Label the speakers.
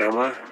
Speaker 1: am I?